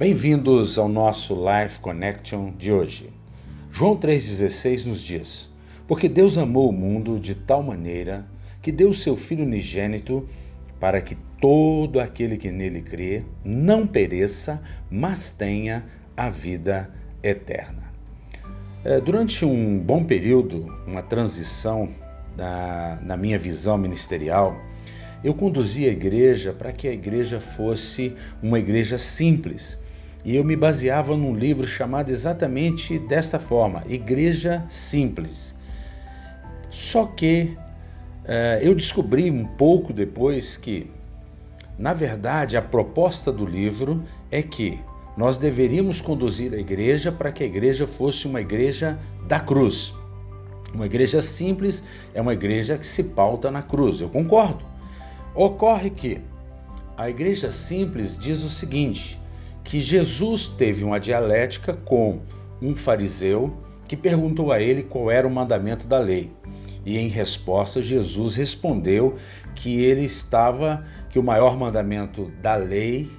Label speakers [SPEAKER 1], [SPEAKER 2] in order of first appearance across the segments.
[SPEAKER 1] Bem-vindos ao nosso Life Connection de hoje. João 3,16 nos diz: Porque Deus amou o mundo de tal maneira que deu seu Filho unigênito para que todo aquele que nele crê não pereça, mas tenha a vida eterna. É, durante um bom período, uma transição na, na minha visão ministerial, eu conduzi a igreja para que a igreja fosse uma igreja simples. E eu me baseava num livro chamado exatamente desta forma: Igreja Simples. Só que uh, eu descobri um pouco depois que, na verdade, a proposta do livro é que nós deveríamos conduzir a igreja para que a igreja fosse uma igreja da cruz. Uma igreja simples é uma igreja que se pauta na cruz. Eu concordo. Ocorre que a igreja simples diz o seguinte: que Jesus teve uma dialética com um fariseu que perguntou a ele qual era o mandamento da lei. E em resposta, Jesus respondeu que ele estava que o maior mandamento da lei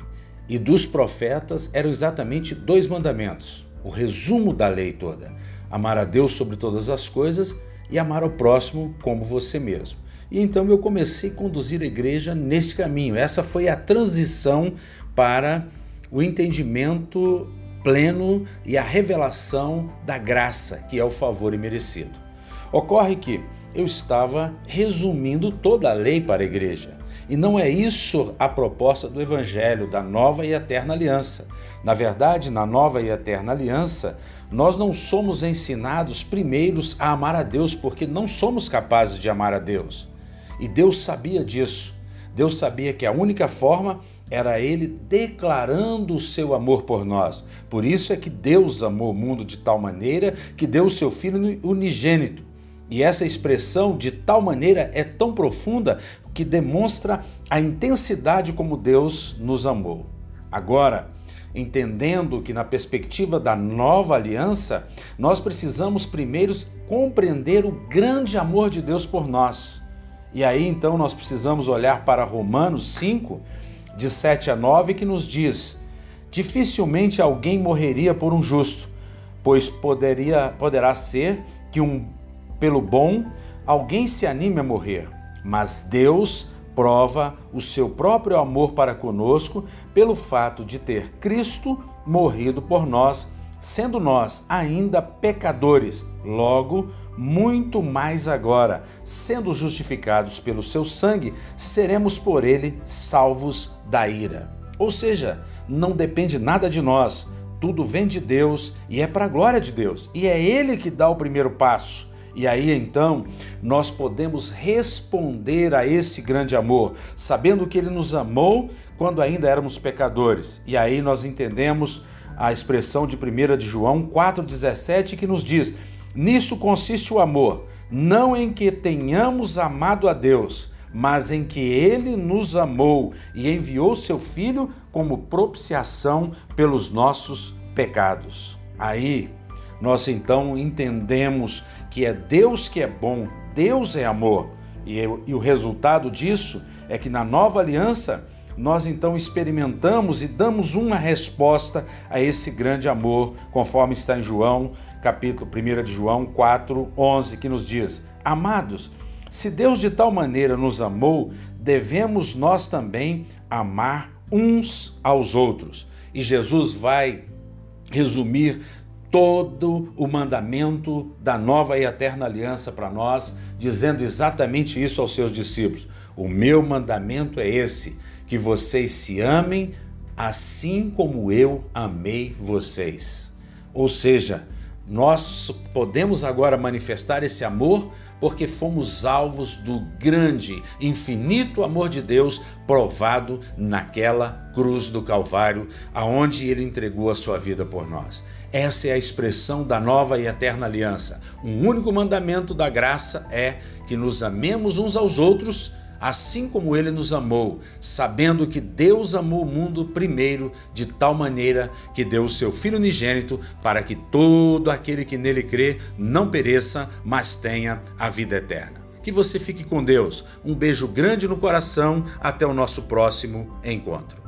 [SPEAKER 1] e dos profetas eram exatamente dois mandamentos, o resumo da lei toda: amar a Deus sobre todas as coisas e amar ao próximo como você mesmo. E então eu comecei a conduzir a igreja nesse caminho. Essa foi a transição para o entendimento pleno e a revelação da graça, que é o favor imerecido. Ocorre que eu estava resumindo toda a lei para a igreja. E não é isso a proposta do Evangelho, da nova e eterna aliança. Na verdade, na nova e eterna aliança, nós não somos ensinados primeiros a amar a Deus, porque não somos capazes de amar a Deus. E Deus sabia disso. Deus sabia que a única forma era Ele declarando o seu amor por nós. Por isso é que Deus amou o mundo de tal maneira que deu o seu Filho unigênito. E essa expressão de tal maneira é tão profunda que demonstra a intensidade como Deus nos amou. Agora, entendendo que na perspectiva da nova aliança, nós precisamos primeiro compreender o grande amor de Deus por nós. E aí então nós precisamos olhar para Romanos 5, de 7 a 9, que nos diz: Dificilmente alguém morreria por um justo, pois poderia, poderá ser que um pelo bom alguém se anime a morrer, mas Deus prova o seu próprio amor para conosco pelo fato de ter Cristo morrido por nós, sendo nós ainda pecadores. Logo, muito mais agora, sendo justificados pelo seu sangue, seremos por ele salvos da ira. Ou seja, não depende nada de nós, tudo vem de Deus e é para a glória de Deus, e é ele que dá o primeiro passo. E aí então nós podemos responder a esse grande amor, sabendo que ele nos amou quando ainda éramos pecadores. E aí nós entendemos a expressão de 1 de João 4,17 que nos diz: Nisso consiste o amor, não em que tenhamos amado a Deus, mas em que ele nos amou e enviou seu Filho como propiciação pelos nossos pecados. Aí nós então entendemos que é Deus que é bom, Deus é amor, e, e o resultado disso é que na nova aliança nós então experimentamos e damos uma resposta a esse grande amor, conforme está em João, capítulo 1 de João 4, 11, que nos diz: Amados, se Deus de tal maneira nos amou, devemos nós também amar uns aos outros. E Jesus vai resumir todo o mandamento da nova e eterna aliança para nós, dizendo exatamente isso aos seus discípulos: O meu mandamento é esse que vocês se amem assim como eu amei vocês. Ou seja, nós podemos agora manifestar esse amor porque fomos alvos do grande, infinito amor de Deus provado naquela cruz do Calvário, aonde ele entregou a sua vida por nós. Essa é a expressão da nova e eterna aliança. Um único mandamento da graça é que nos amemos uns aos outros assim como ele nos amou, sabendo que Deus amou o mundo primeiro, de tal maneira que deu o seu Filho unigênito, para que todo aquele que nele crê não pereça, mas tenha a vida eterna. Que você fique com Deus. Um beijo grande no coração. Até o nosso próximo encontro.